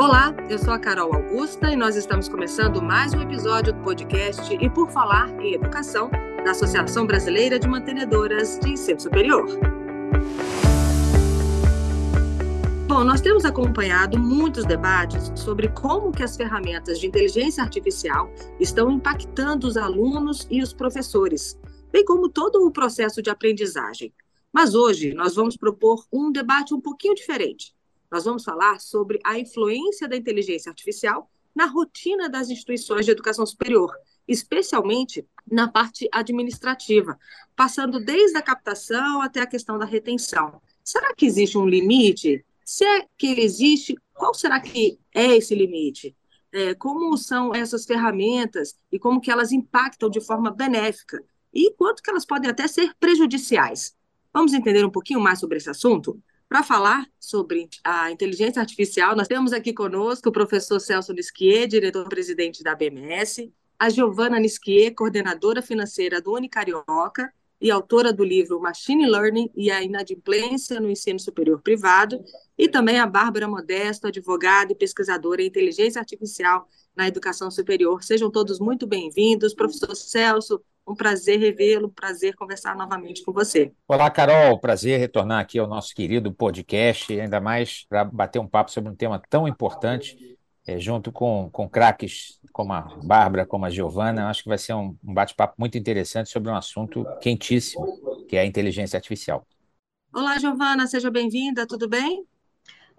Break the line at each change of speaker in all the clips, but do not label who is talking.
Olá, eu sou a Carol Augusta e nós estamos começando mais um episódio do podcast E por Falar em Educação, da Associação Brasileira de Mantenedoras de Ensino Superior. Bom, nós temos acompanhado muitos debates sobre como que as ferramentas de inteligência artificial estão impactando os alunos e os professores, bem como todo o processo de aprendizagem. Mas hoje nós vamos propor um debate um pouquinho diferente. Nós vamos falar sobre a influência da inteligência artificial na rotina das instituições de educação superior, especialmente na parte administrativa, passando desde a captação até a questão da retenção. Será que existe um limite se é que ele existe, qual será que é esse limite? É, como são essas ferramentas e como que elas impactam de forma benéfica e quanto que elas podem até ser prejudiciais. Vamos entender um pouquinho mais sobre esse assunto? Para falar sobre a inteligência artificial, nós temos aqui conosco o professor Celso Nisquier, diretor-presidente da BMS, a Giovana Nisquier, coordenadora financeira do Unicarioca, e autora do livro Machine Learning e a Inadimplência no Ensino Superior Privado, e também a Bárbara Modesto, advogada e pesquisadora em inteligência artificial na educação superior. Sejam todos muito bem-vindos. Professor Celso, um prazer revê-lo, um prazer conversar novamente com você.
Olá, Carol, prazer retornar aqui ao nosso querido podcast, ainda mais para bater um papo sobre um tema tão importante é, junto com, com craques como a Bárbara, como a Giovana, acho que vai ser um, um bate-papo muito interessante sobre um assunto quentíssimo, que é a inteligência artificial.
Olá, Giovana, seja bem-vinda, tudo bem?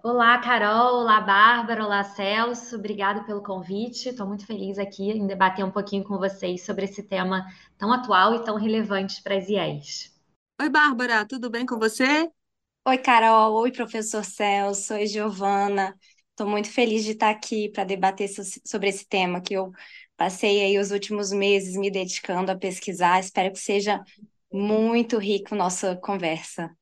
Olá, Carol, olá, Bárbara, olá, Celso, obrigado pelo convite. Estou muito feliz aqui em debater um pouquinho com vocês sobre esse tema tão atual e tão relevante para as IES.
Oi, Bárbara, tudo bem com você?
Oi, Carol, oi, professor Celso, oi, Giovana. Estou muito feliz de estar aqui para debater sobre esse tema que eu passei aí os últimos meses me dedicando a pesquisar. Espero que seja muito rico nossa conversa.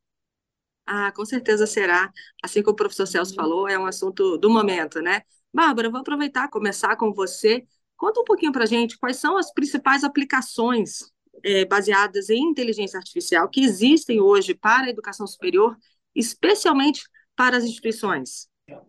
Ah, com certeza será. Assim como o professor Celso falou, é um assunto do momento, né? Bárbara, vou aproveitar começar com você. Conta um pouquinho para a gente quais são as principais aplicações é, baseadas em inteligência artificial que existem hoje para a educação superior, especialmente para as instituições.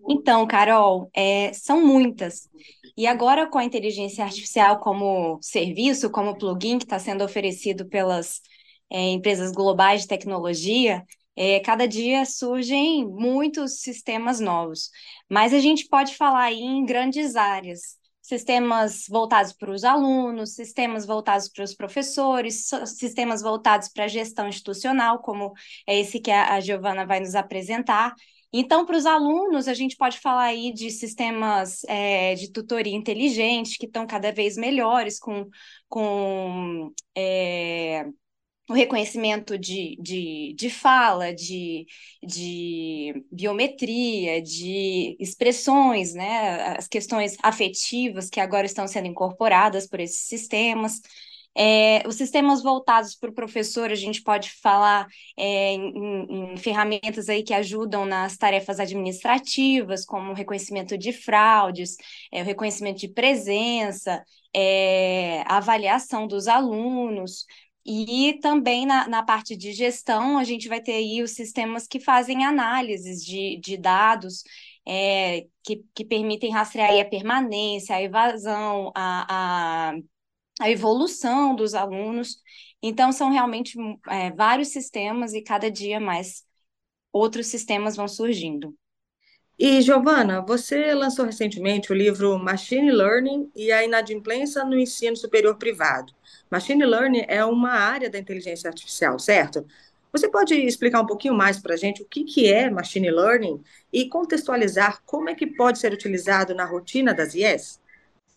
Então, Carol, é, são muitas. E agora, com a inteligência artificial como serviço, como plugin que está sendo oferecido pelas é, empresas globais de tecnologia, é, cada dia surgem muitos sistemas novos. Mas a gente pode falar aí em grandes áreas. Sistemas voltados para os alunos, sistemas voltados para os professores, sistemas voltados para a gestão institucional, como é esse que a, a Giovana vai nos apresentar, então, para os alunos, a gente pode falar aí de sistemas é, de tutoria inteligente que estão cada vez melhores, com, com é, o reconhecimento de, de, de fala, de, de biometria, de expressões, né? as questões afetivas que agora estão sendo incorporadas por esses sistemas. É, os sistemas voltados para o professor, a gente pode falar é, em, em, ferramentas aí que ajudam nas tarefas administrativas, como o reconhecimento de fraudes, é, o reconhecimento de presença, é, a avaliação dos alunos. E também na, na parte de gestão, a gente vai ter aí os sistemas que fazem análises de, de dados é, que, que permitem rastrear a permanência, a evasão, a, a a evolução dos alunos. Então, são realmente é, vários sistemas e cada dia mais outros sistemas vão surgindo.
E, Giovana, você lançou recentemente o livro Machine Learning e a Inadimplência no Ensino Superior Privado. Machine Learning é uma área da inteligência artificial, certo? Você pode explicar um pouquinho mais para a gente o que, que é Machine Learning e contextualizar como é que pode ser utilizado na rotina das IES?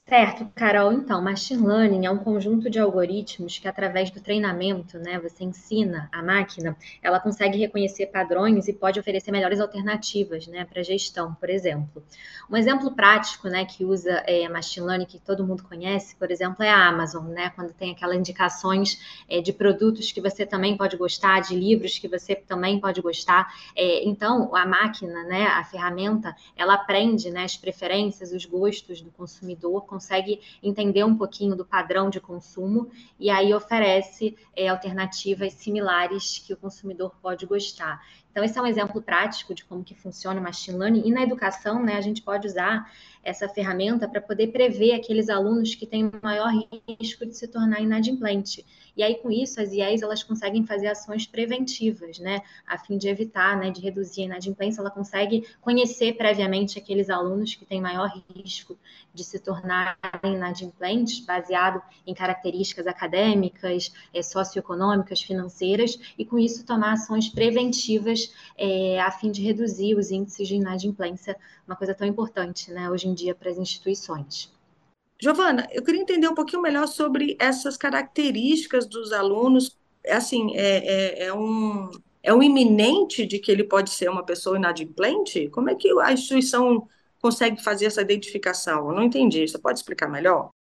Certo, Carol. Então, machine learning é um conjunto de algoritmos que, através do treinamento, né, você ensina a máquina, ela consegue reconhecer padrões e pode oferecer melhores alternativas, né, para gestão, por exemplo. Um exemplo prático, né, que usa é, machine learning que todo mundo conhece, por exemplo, é a Amazon, né, quando tem aquelas indicações é, de produtos que você também pode gostar, de livros que você também pode gostar. É, então, a máquina, né, a ferramenta, ela aprende, né, as preferências, os gostos do consumidor consegue entender um pouquinho do padrão de consumo e aí oferece é, alternativas similares que o consumidor pode gostar. Então, esse é um exemplo prático de como que funciona o machine learning. E na educação, né, a gente pode usar essa ferramenta para poder prever aqueles alunos que têm maior risco de se tornar inadimplente. E aí, com isso, as IEs elas conseguem fazer ações preventivas, né? A fim de evitar, né, de reduzir a inadimplência, ela consegue conhecer previamente aqueles alunos que têm maior risco de se tornarem inadimplentes, baseado em características acadêmicas, é, socioeconômicas, financeiras, e com isso tomar ações preventivas é, a fim de reduzir os índices de inadimplência, uma coisa tão importante, né, hoje em dia para as instituições.
Giovana, eu queria entender um pouquinho melhor sobre essas características dos alunos. Assim, é, é, é, um, é um iminente de que ele pode ser uma pessoa inadimplente? Como é que a instituição consegue fazer essa identificação? Eu não entendi. Você pode explicar melhor?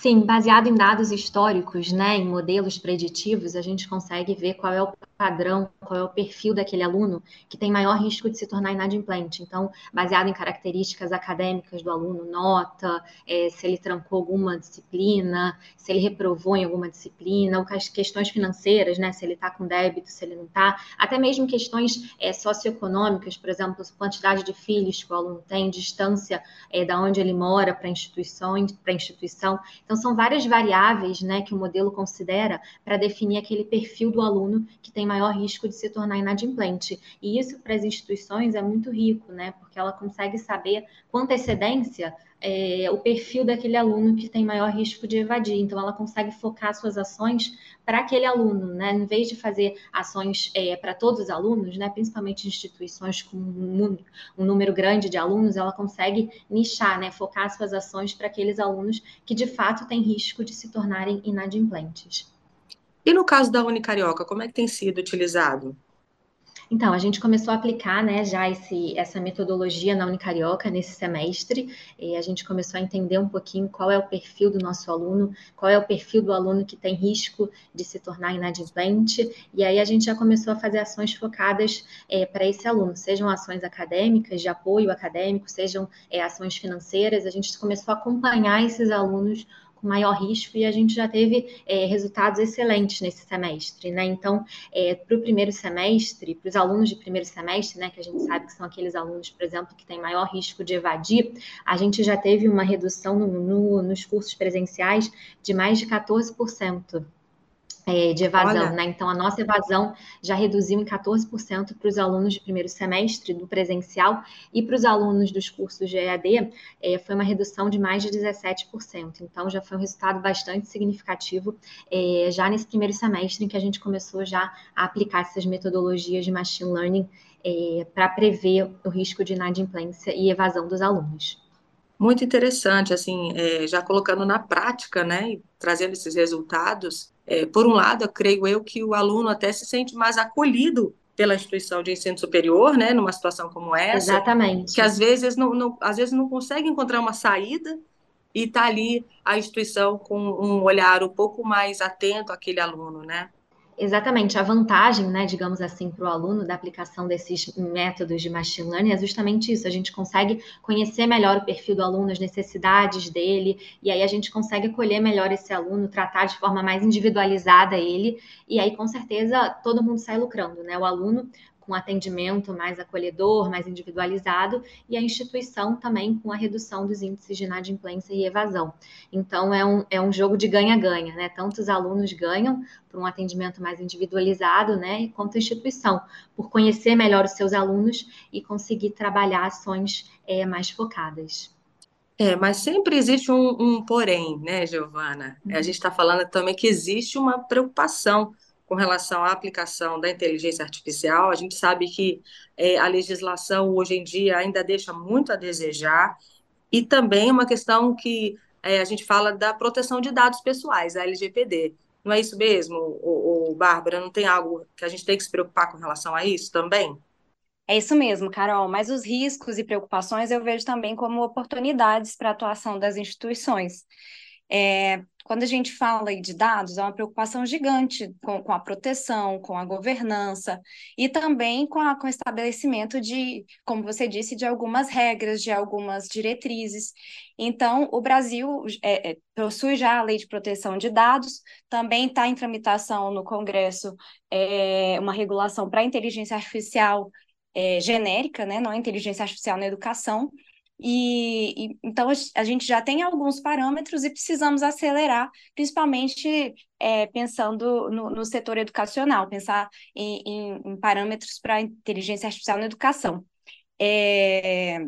Sim, baseado em dados históricos, né, em modelos preditivos, a gente consegue ver qual é o padrão, qual é o perfil daquele aluno que tem maior risco de se tornar inadimplente. Então, baseado em características acadêmicas do aluno, nota, é, se ele trancou alguma disciplina, se ele reprovou em alguma disciplina, ou questões financeiras, né, se ele está com débito, se ele não está, até mesmo questões é, socioeconômicas, por exemplo, quantidade de filhos que o aluno tem, distância é, da onde ele mora para instituições, para instituição. Então, são várias variáveis né, que o modelo considera para definir aquele perfil do aluno que tem maior risco de se tornar inadimplente. E isso para as instituições é muito rico, né? Porque ela consegue saber com antecedência é, o perfil daquele aluno que tem maior risco de evadir. Então, ela consegue focar suas ações para aquele aluno, né? Em vez de fazer ações é, para todos os alunos, né? Principalmente instituições com um, um, número grande de alunos, ela consegue nichar, né? Focar suas ações para aqueles alunos que de fato têm risco de se tornarem inadimplentes.
E no caso da Unicarioca, como é que tem sido utilizado?
Então, a gente começou a aplicar né, já esse, essa metodologia na Unicarioca nesse semestre, e a gente começou a entender um pouquinho qual é o perfil do nosso aluno, qual é o perfil do aluno que tem risco de se tornar inadimplente, e aí a gente já começou a fazer ações focadas é, para esse aluno, sejam ações acadêmicas, de apoio acadêmico, sejam é, ações financeiras, a gente começou a acompanhar esses alunos com maior risco e a gente já teve é, resultados excelentes nesse semestre, né? Então, é, para o primeiro semestre, para os alunos de primeiro semestre, né, que a gente sabe que são aqueles alunos, por exemplo, que têm maior risco de evadir, a gente já teve uma redução no, no, nos cursos presenciais de mais de 14% é, de evasão, Olha. né? Então, a nossa evasão já reduziu em 14% para os alunos de primeiro semestre do presencial e para os alunos dos cursos de EAD é, foi uma redução de mais de 17%. Então, já foi um resultado bastante significativo é, já nesse primeiro semestre em que a gente começou já a aplicar essas metodologias de machine learning é, para prever o risco de inadimplência e evasão dos alunos.
Muito interessante, assim, é, já colocando na prática, né, e trazendo esses resultados, é, por um lado, eu creio eu que o aluno até se sente mais acolhido pela instituição de ensino superior, né, numa situação como essa.
Exatamente.
Que às vezes não, não às vezes não consegue encontrar uma saída e está ali a instituição com um olhar um pouco mais atento àquele aluno, né?
Exatamente, a vantagem, né, digamos assim, para o aluno da aplicação desses métodos de machine learning é justamente isso. A gente consegue conhecer melhor o perfil do aluno, as necessidades dele, e aí a gente consegue acolher melhor esse aluno, tratar de forma mais individualizada ele, e aí com certeza todo mundo sai lucrando, né? O aluno com atendimento mais acolhedor, mais individualizado, e a instituição também com a redução dos índices de inadimplência e evasão. Então, é um, é um jogo de ganha-ganha, né? Tanto os alunos ganham por um atendimento mais individualizado, né, quanto a instituição, por conhecer melhor os seus alunos e conseguir trabalhar ações é, mais focadas.
É, mas sempre existe um, um porém, né, Giovana? Uhum. A gente está falando também que existe uma preocupação com relação à aplicação da inteligência artificial. A gente sabe que é, a legislação hoje em dia ainda deixa muito a desejar, e também uma questão que é, a gente fala da proteção de dados pessoais, a LGPD. Não é isso mesmo, o, o Bárbara? Não tem algo que a gente tem que se preocupar com relação a isso também?
É isso mesmo, Carol. Mas os riscos e preocupações eu vejo também como oportunidades para a atuação das instituições. É, quando a gente fala de dados, há uma preocupação gigante com, com a proteção, com a governança e também com, a, com o estabelecimento de, como você disse, de algumas regras, de algumas diretrizes. Então, o Brasil é, é, possui já a lei de proteção de dados, também está em tramitação no Congresso é, uma regulação para inteligência artificial é, genérica, né? Não é inteligência artificial na educação. E, e, então a gente já tem alguns parâmetros e precisamos acelerar, principalmente é, pensando no, no, setor educacional, pensar em, em, em parâmetros para inteligência artificial na educação. É,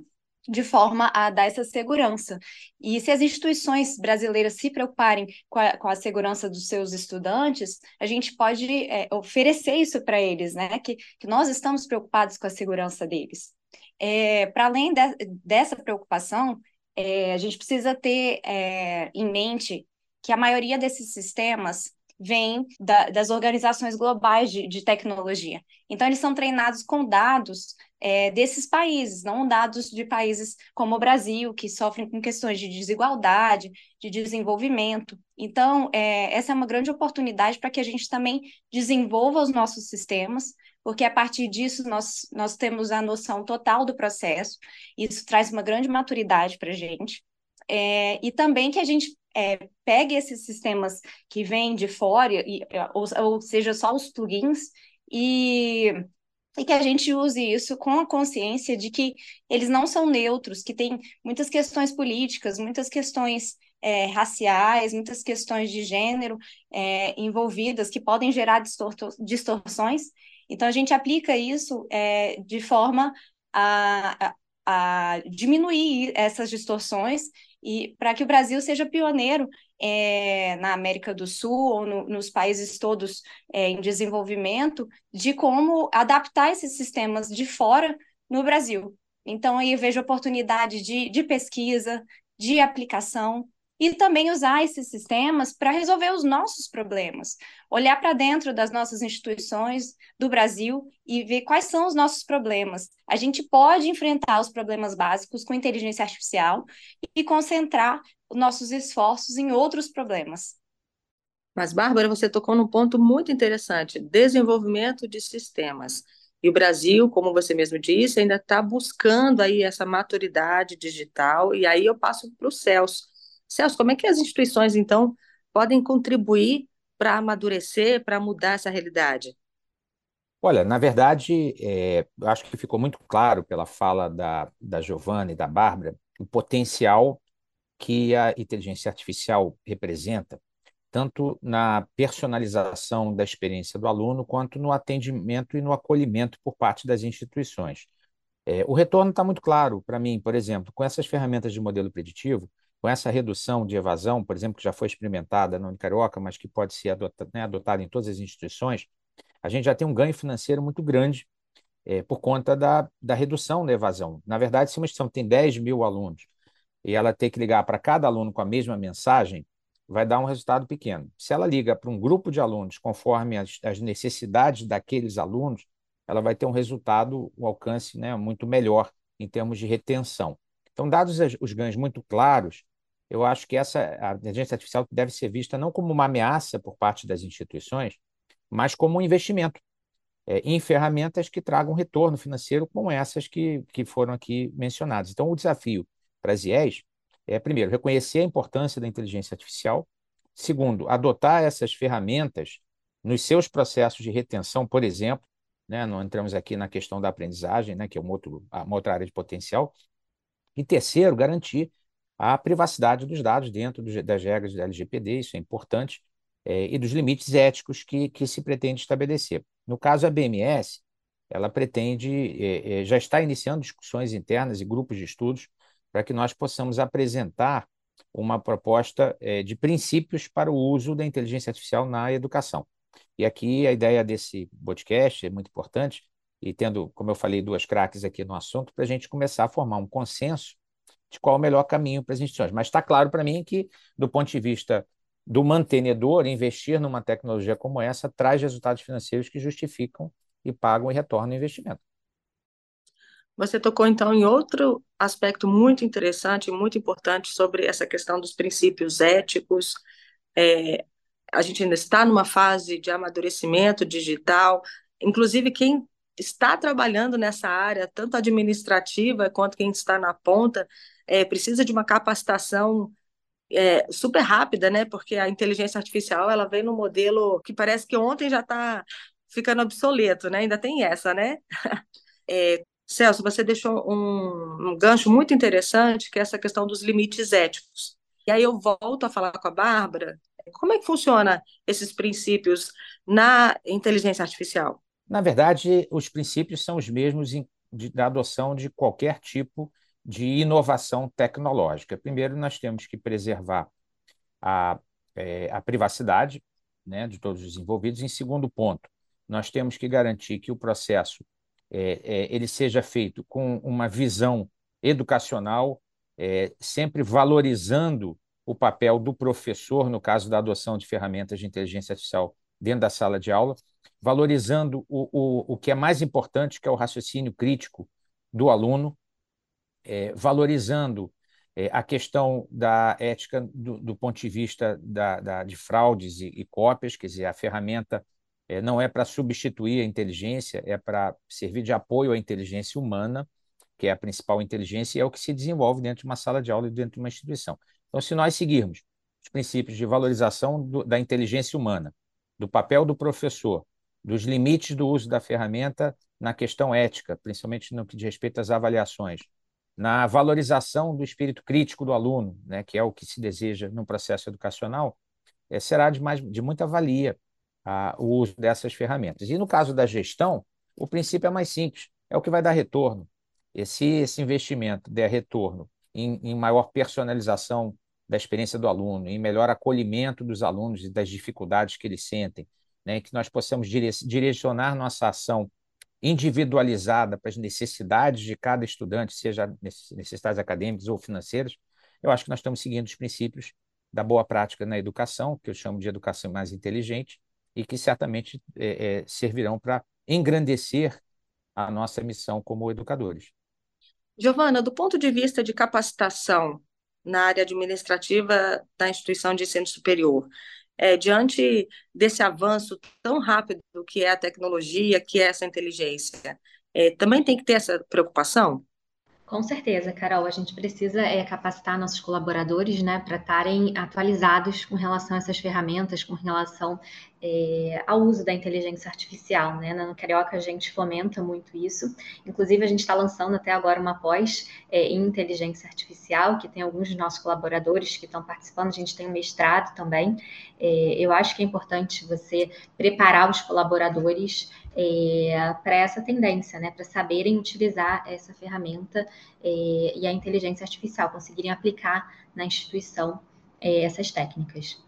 de forma a dar essa segurança. E se as instituições brasileiras se preocuparem com a, com a segurança dos seus estudantes, a gente pode é, oferecer isso para eles, né? Que, que nós estamos preocupados com a segurança deles. É, para além de, dessa preocupação, é, a gente precisa ter é, em mente que a maioria desses sistemas vem da, das organizações globais de, de, tecnologia. Então, eles são treinados com dados é, desses países, não dados de países como o Brasil, que sofrem com questões de desigualdade, de desenvolvimento. Então, é, essa é uma grande oportunidade para que a gente também desenvolva os nossos sistemas, porque a partir disso nós, nós temos a noção total do processo, isso traz uma grande maturidade para a gente. É, e também que a gente é, pegue esses sistemas que vêm de fora, e, ou, ou seja, só os plugins, e, e que a gente use isso com a consciência de que eles não são neutros, que tem muitas questões políticas, muitas questões é, raciais, muitas questões de gênero é, envolvidas que podem gerar distorções. Então, a gente aplica isso é, de forma a, a, a diminuir essas distorções e para que o Brasil seja pioneiro é, na América do Sul ou no, nos países todos é, em desenvolvimento de como adaptar esses sistemas de fora no Brasil. Então, aí vejo oportunidade de, de pesquisa, de aplicação, e também usar esses sistemas para resolver os nossos problemas, olhar para dentro das nossas instituições do Brasil e ver quais são os nossos problemas. A gente pode enfrentar os problemas básicos com inteligência artificial e concentrar os nossos esforços em outros problemas.
Mas, Bárbara, você tocou num ponto muito interessante: desenvolvimento de sistemas. E o Brasil, como você mesmo disse, ainda está buscando aí essa maturidade digital, e aí eu passo para o Celso. Celso, como é que as instituições, então, podem contribuir para amadurecer, para mudar essa realidade?
Olha, na verdade, é, acho que ficou muito claro pela fala da, da Giovanna e da Bárbara o potencial que a inteligência artificial representa, tanto na personalização da experiência do aluno, quanto no atendimento e no acolhimento por parte das instituições. É, o retorno está muito claro para mim, por exemplo, com essas ferramentas de modelo preditivo, com essa redução de evasão, por exemplo, que já foi experimentada na Unicarioca, mas que pode ser adotada, né, adotada em todas as instituições, a gente já tem um ganho financeiro muito grande é, por conta da, da redução da evasão. Na verdade, se uma instituição tem 10 mil alunos e ela ter que ligar para cada aluno com a mesma mensagem, vai dar um resultado pequeno. Se ela liga para um grupo de alunos conforme as, as necessidades daqueles alunos, ela vai ter um resultado, um alcance né, muito melhor em termos de retenção. Então, dados os ganhos muito claros, eu acho que essa a inteligência artificial deve ser vista não como uma ameaça por parte das instituições, mas como um investimento é, em ferramentas que tragam retorno financeiro, como essas que, que foram aqui mencionadas. Então, o desafio para as IES é, primeiro, reconhecer a importância da inteligência artificial, segundo, adotar essas ferramentas nos seus processos de retenção, por exemplo, né, não entramos aqui na questão da aprendizagem, né, que é um outro, uma outra área de potencial, e terceiro, garantir a privacidade dos dados dentro do, das regras da LGPD, isso é importante, é, e dos limites éticos que, que se pretende estabelecer. No caso, a BMS, ela pretende, é, é, já está iniciando discussões internas e grupos de estudos para que nós possamos apresentar uma proposta é, de princípios para o uso da inteligência artificial na educação. E aqui a ideia desse podcast é muito importante, e tendo, como eu falei, duas craques aqui no assunto, para a gente começar a formar um consenso de qual é o melhor caminho para as instituições. Mas está claro para mim que, do ponto de vista do mantenedor, investir numa tecnologia como essa traz resultados financeiros que justificam e pagam e retornam o investimento.
Você tocou então em outro aspecto muito interessante, muito importante sobre essa questão dos princípios éticos. É, a gente ainda está numa fase de amadurecimento digital. Inclusive, quem está trabalhando nessa área, tanto administrativa quanto quem está na ponta, é, precisa de uma capacitação é, super rápida, né? Porque a inteligência artificial ela vem no modelo que parece que ontem já está ficando obsoleto, né? Ainda tem essa, né? É, Celso, você deixou um, um gancho muito interessante, que é essa questão dos limites éticos. E aí eu volto a falar com a Bárbara, como é que funciona esses princípios na inteligência artificial?
Na verdade, os princípios são os mesmos de, da adoção de qualquer tipo de inovação tecnológica. Primeiro, nós temos que preservar a, é, a privacidade né, de todos os envolvidos. Em segundo ponto, nós temos que garantir que o processo é, é, ele seja feito com uma visão educacional, é, sempre valorizando o papel do professor, no caso da adoção de ferramentas de inteligência artificial dentro da sala de aula, valorizando o, o, o que é mais importante, que é o raciocínio crítico do aluno, é, valorizando é, a questão da ética do, do ponto de vista da, da, de fraudes e, e, cópias, quer dizer, a ferramenta é, não é para substituir a inteligência, é para servir de apoio à inteligência humana, que é a principal inteligência, e é o que se desenvolve dentro de uma sala de aula e dentro de uma instituição. Então, se nós seguirmos os princípios de valorização do, da inteligência humana, do papel do professor, dos limites do uso da ferramenta na questão ética, principalmente no que diz respeito às avaliações, na valorização do espírito crítico do aluno, né, que é o que se deseja no processo educacional, é, será de, mais, de muita valia a, o uso dessas ferramentas. E no caso da gestão, o princípio é mais simples, é o que vai dar retorno. E se esse investimento der retorno em, em maior personalização da experiência do aluno, em melhor acolhimento dos alunos e das dificuldades que eles sentem, né, que nós possamos direcionar nossa ação individualizada para as necessidades de cada estudante, seja necessidades acadêmicas ou financeiras, eu acho que nós estamos seguindo os princípios da boa prática na educação, que eu chamo de educação mais inteligente, e que certamente é, é, servirão para engrandecer a nossa missão como educadores.
Giovana, do ponto de vista de capacitação na área administrativa da instituição de ensino superior. É, diante desse avanço tão rápido que é a tecnologia, que é essa inteligência, é, também tem que ter essa preocupação?
Com certeza, Carol, a gente precisa é, capacitar nossos colaboradores né, para estarem atualizados com relação a essas ferramentas, com relação é, ao uso da inteligência artificial. Né? No Carioca a gente fomenta muito isso. Inclusive, a gente está lançando até agora uma pós é, em inteligência artificial, que tem alguns dos nossos colaboradores que estão participando, a gente tem um mestrado também. Eu acho que é importante você preparar os colaboradores é, para essa tendência, né, para saberem utilizar essa ferramenta é, e a inteligência artificial, conseguirem aplicar na instituição é, essas técnicas.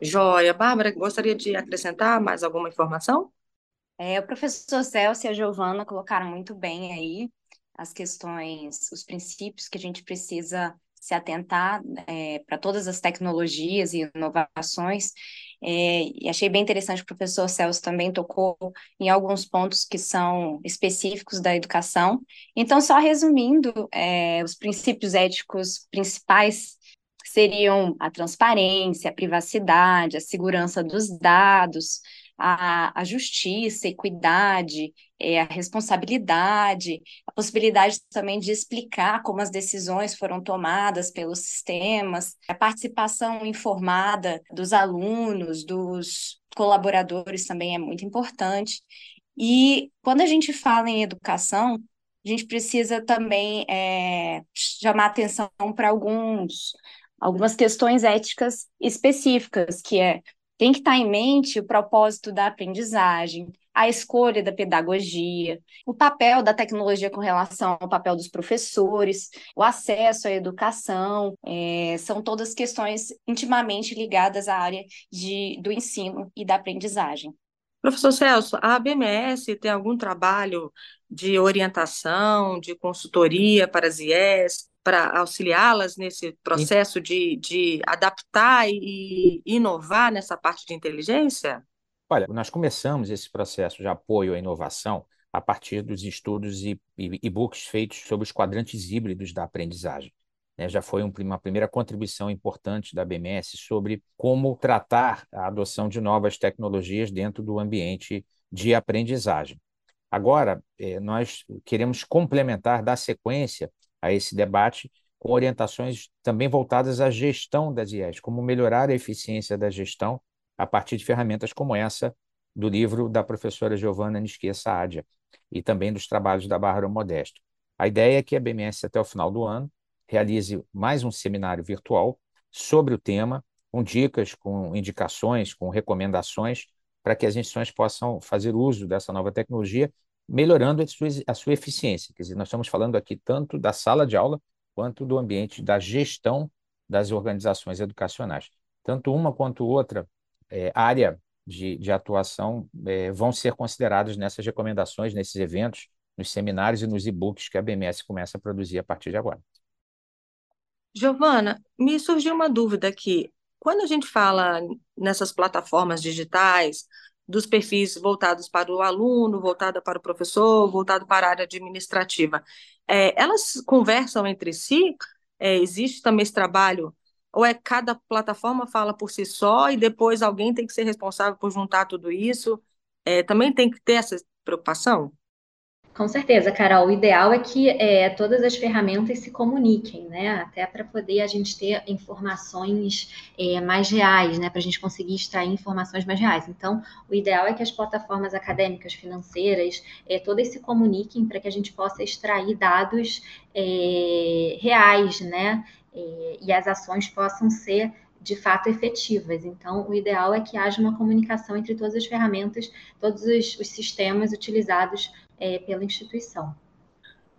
Joia. Bárbara, gostaria de acrescentar mais alguma informação?
É, o professor Celso e a Giovana colocaram muito bem aí as questões, os princípios que a gente precisa se atentar é, para todas as tecnologias e inovações. É, e achei bem interessante, o professor Celso também tocou em alguns pontos que são específicos da educação. Então, só resumindo, é, os princípios éticos principais seriam a transparência, a privacidade, a segurança dos dados, a, a justiça, a equidade, é, a responsabilidade, a possibilidade também de explicar como as decisões foram tomadas pelos sistemas, a participação informada dos alunos, dos colaboradores também é muito importante. E quando a gente fala em educação, a gente precisa também é, chamar atenção para alguns algumas questões éticas específicas, que é tem que estar em mente o propósito da aprendizagem, a escolha da pedagogia, o papel da tecnologia com relação ao papel dos professores, o acesso à educação, é, são todas questões intimamente ligadas à área de, do ensino e da aprendizagem.
Professor Celso, a ABMS tem algum trabalho de orientação, de consultoria para as IES, para auxiliá-las nesse processo de, de adaptar e inovar nessa parte de inteligência?
Olha, nós começamos esse processo de apoio à inovação a partir dos estudos e e-books feitos sobre os quadrantes híbridos da aprendizagem. Né? Já foi um, uma primeira contribuição importante da BMS sobre como tratar a adoção de novas tecnologias dentro do ambiente de aprendizagem. Agora, eh, nós queremos complementar, dar sequência a esse debate com orientações também voltadas à gestão das IES, como melhorar a eficiência da gestão a partir de ferramentas como essa do livro da professora Giovanna Nisquia Saadia. e também dos trabalhos da Bárbara Modesto. A ideia é que a BMS, até o final do ano, realize mais um seminário virtual sobre o tema, com dicas, com indicações, com recomendações, para que as instituições possam fazer uso dessa nova tecnologia, melhorando a sua, a sua eficiência. Quer dizer, nós estamos falando aqui tanto da sala de aula quanto do ambiente da gestão das organizações educacionais. Tanto uma quanto outra é, área de, de atuação é, vão ser consideradas nessas recomendações, nesses eventos, nos seminários e nos e-books que a BMS começa a produzir a partir de agora.
Giovana, me surgiu uma dúvida aqui. Quando a gente fala nessas plataformas digitais, dos perfis voltados para o aluno, voltada para o professor, voltado para a área administrativa, é, elas conversam entre si? É, existe também esse trabalho? Ou é cada plataforma fala por si só e depois alguém tem que ser responsável por juntar tudo isso? É, também tem que ter essa preocupação?
Com certeza, Carol. O ideal é que é, todas as ferramentas se comuniquem, né? Até para poder a gente ter informações é, mais reais, né? Para a gente conseguir extrair informações mais reais. Então, o ideal é que as plataformas acadêmicas, financeiras, é, todas se comuniquem para que a gente possa extrair dados é, reais, né? É, e as ações possam ser de fato efetivas. Então, o ideal é que haja uma comunicação entre todas as ferramentas, todos os, os sistemas utilizados é, pela instituição.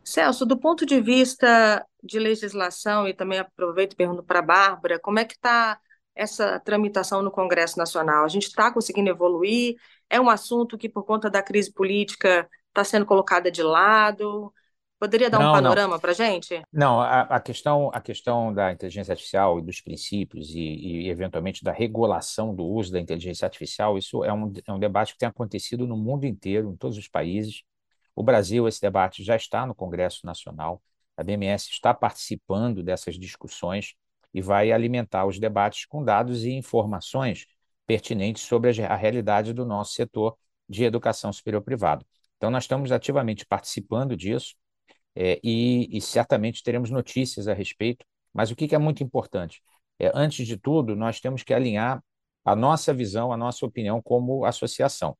Celso, do ponto de vista de legislação, e também aproveito e pergunto para a Bárbara, como é que está essa tramitação no Congresso Nacional? A gente está conseguindo evoluir? É um assunto que, por conta da crise política, está sendo colocada de lado? Poderia dar não, um panorama para a gente?
Não, a, a, questão, a questão da inteligência artificial e dos princípios e, e, eventualmente, da regulação do uso da inteligência artificial, isso é um, é um debate que tem acontecido no mundo inteiro, em todos os países. O Brasil, esse debate já está no Congresso Nacional, a BMS está participando dessas discussões e vai alimentar os debates com dados e informações pertinentes sobre a realidade do nosso setor de educação superior privado. Então, nós estamos ativamente participando disso é, e, e, certamente teremos notícias a respeito. Mas o que, que é muito importante? É, antes de tudo, nós temos que alinhar a nossa visão, a nossa opinião como associação.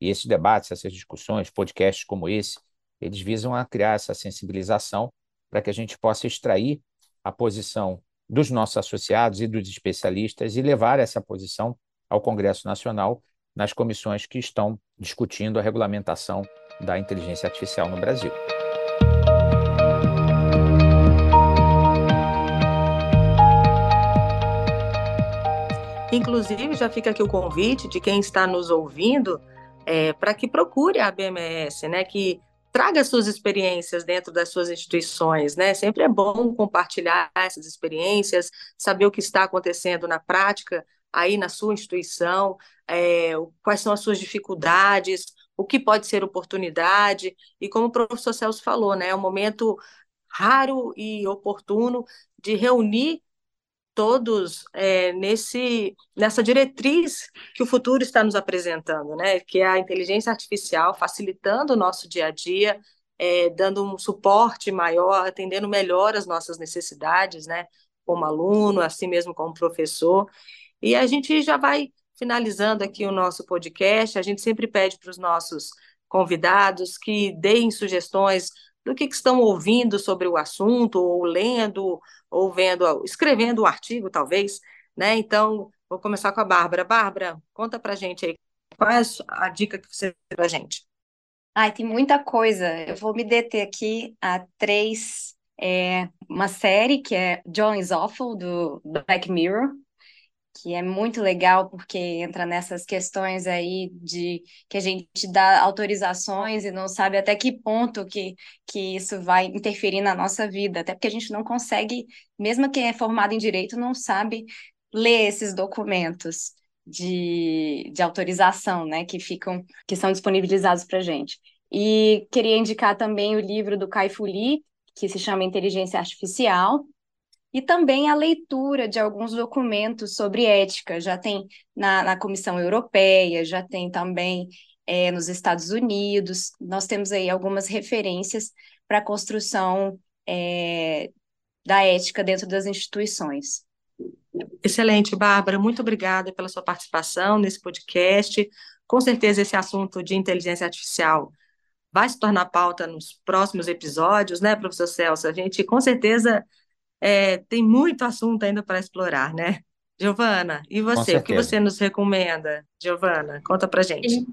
E esses debates, essas discussões, podcasts como esse, eles visam a criar essa sensibilização para que a gente possa extrair a posição dos nossos associados e dos especialistas e levar essa posição ao Congresso Nacional nas comissões que estão discutindo a regulamentação da inteligência artificial no Brasil.
Inclusive, já fica aqui o convite de quem está nos ouvindo é, para que procure a BMS, né, que traga suas experiências dentro das suas instituições, né? Sempre é bom compartilhar essas experiências, saber o que está acontecendo na prática aí na sua instituição, é, quais são as suas dificuldades, o que pode ser oportunidade, e como o professor Celso falou, né, é um momento raro e oportuno de reunir todos é, nesse, nessa diretriz que o futuro está nos apresentando, né? que é a inteligência artificial facilitando o nosso dia a dia, é, dando um suporte maior, atendendo melhor as nossas necessidades, né? como aluno, assim mesmo como professor. E a gente já vai finalizando aqui o nosso podcast, a gente sempre pede para os nossos convidados que deem sugestões do que, que estão ouvindo sobre o assunto, ou lendo, ou vendo, escrevendo um artigo, talvez, né? Então, vou começar com a Bárbara. Bárbara, conta pra gente aí, qual é a dica que você tem pra gente?
Ai, tem muita coisa. Eu vou me deter aqui a três. É, uma série que é John is Awful, do Black Mirror, que é muito legal porque entra nessas questões aí de que a gente dá autorizações e não sabe até que ponto que, que isso vai interferir na nossa vida, até porque a gente não consegue, mesmo quem é formado em direito, não sabe ler esses documentos de, de autorização, né, que ficam, que são disponibilizados para a gente. E queria indicar também o livro do Kai Fu Lee, que se chama Inteligência Artificial, e também a leitura de alguns documentos sobre ética. Já tem na, na Comissão Europeia, já tem também é, nos Estados Unidos. Nós temos aí algumas referências para a construção é, da ética dentro das instituições.
Excelente, Bárbara. Muito obrigada pela sua participação nesse podcast. Com certeza, esse assunto de inteligência artificial vai se tornar pauta nos próximos episódios, né, professor Celso? A gente com certeza é, tem muito assunto ainda para explorar, né? Giovana, e você? O que você nos recomenda? Giovana, conta para gente.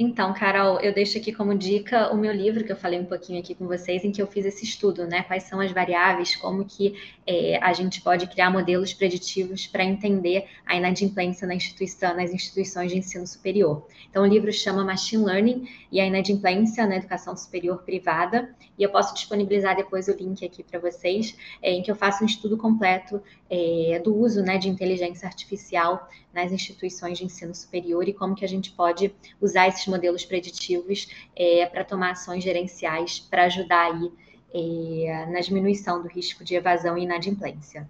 Então, Carol, eu deixo aqui como dica o meu livro, que eu falei um pouquinho aqui com vocês, em que eu fiz esse estudo, né? Quais são as variáveis, como que é, a gente pode criar modelos preditivos para entender a inadimplência na instituição, nas instituições de ensino superior. Então, o livro chama Machine Learning e a inadimplência na educação superior privada, e eu posso disponibilizar depois o link aqui para vocês, é, em que eu faço um estudo completo é, do uso né, de inteligência artificial nas instituições de ensino superior e como que a gente pode usar esses modelos preditivos é, para tomar ações gerenciais para ajudar aí é, na diminuição do risco de evasão e inadimplência.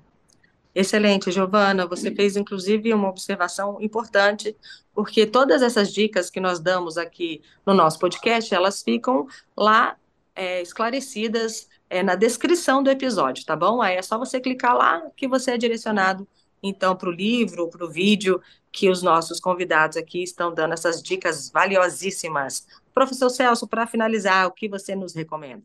Excelente, Giovana. Você fez, inclusive, uma observação importante, porque todas essas dicas que nós damos aqui no nosso podcast, elas ficam lá é, esclarecidas é, na descrição do episódio, tá bom? Aí é só você clicar lá que você é direcionado então para o livro, para o vídeo que os nossos convidados aqui estão dando essas dicas valiosíssimas. Professor Celso, para finalizar, o que você nos recomenda?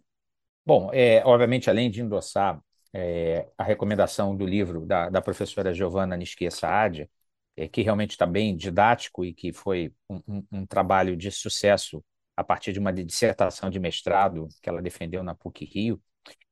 Bom, é, obviamente, além de endossar é, a recomendação do livro da, da professora Giovanna Nisquia Saad, é, que realmente está bem didático e que foi um, um, um, trabalho de sucesso a partir de uma dissertação de mestrado que ela defendeu na PUC Rio,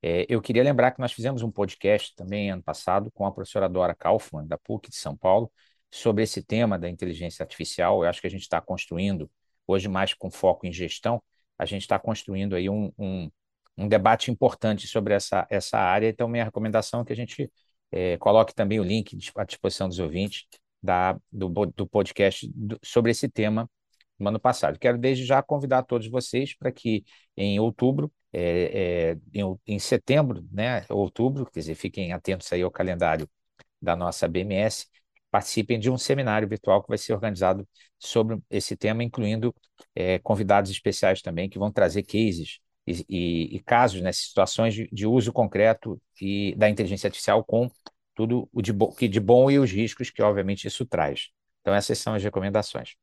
é, eu queria lembrar que nós fizemos um podcast também ano passado com a professora Dora Kaufmann, da PUC de São Paulo, sobre esse tema da inteligência artificial. Eu acho que a gente está construindo, hoje mais com foco em gestão, a gente está construindo aí um, um, um, debate importante sobre essa, essa área. Então, minha recomendação é que a gente é, coloque também o link à disposição dos ouvintes da, do, do podcast do, sobre esse tema no ano passado. Quero desde já convidar todos vocês para que em outubro é, é, em, em, setembro, né, outubro, quer dizer, fiquem atentos aí ao calendário da nossa BMS, participem de um seminário virtual que vai ser organizado sobre esse tema, incluindo é, convidados especiais também, que vão trazer cases e, e, e casos, né, situações de, de, uso concreto e da inteligência artificial com tudo o de, bo que de bom e os riscos que, obviamente, isso traz. Então, essas são as recomendações.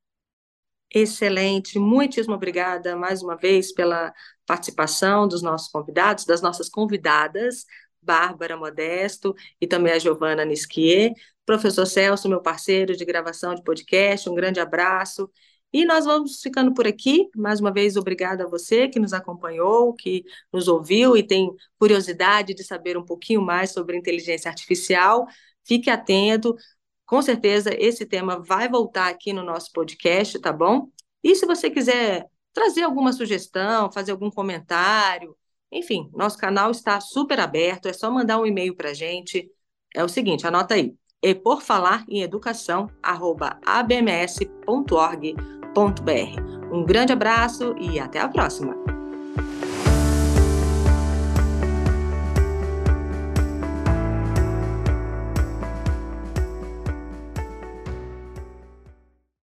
Excelente, muitíssimo obrigada mais uma vez pela participação dos nossos convidados, das nossas convidadas, Bárbara Modesto e também a Giovana Nisquier. Professor Celso, meu parceiro de gravação de podcast, um grande abraço. E nós vamos ficando por aqui. Mais uma vez, obrigada a você que nos acompanhou, que nos ouviu e tem curiosidade de saber um pouquinho mais sobre inteligência artificial. Fique atento, com certeza esse tema vai voltar aqui no nosso podcast, tá bom? E se você quiser trazer alguma sugestão, fazer algum comentário, enfim, nosso canal está super aberto, é só mandar um e-mail para a gente. É o seguinte, anota aí, e por falar em educação, arroba abms.org.br. Um grande abraço e até a próxima!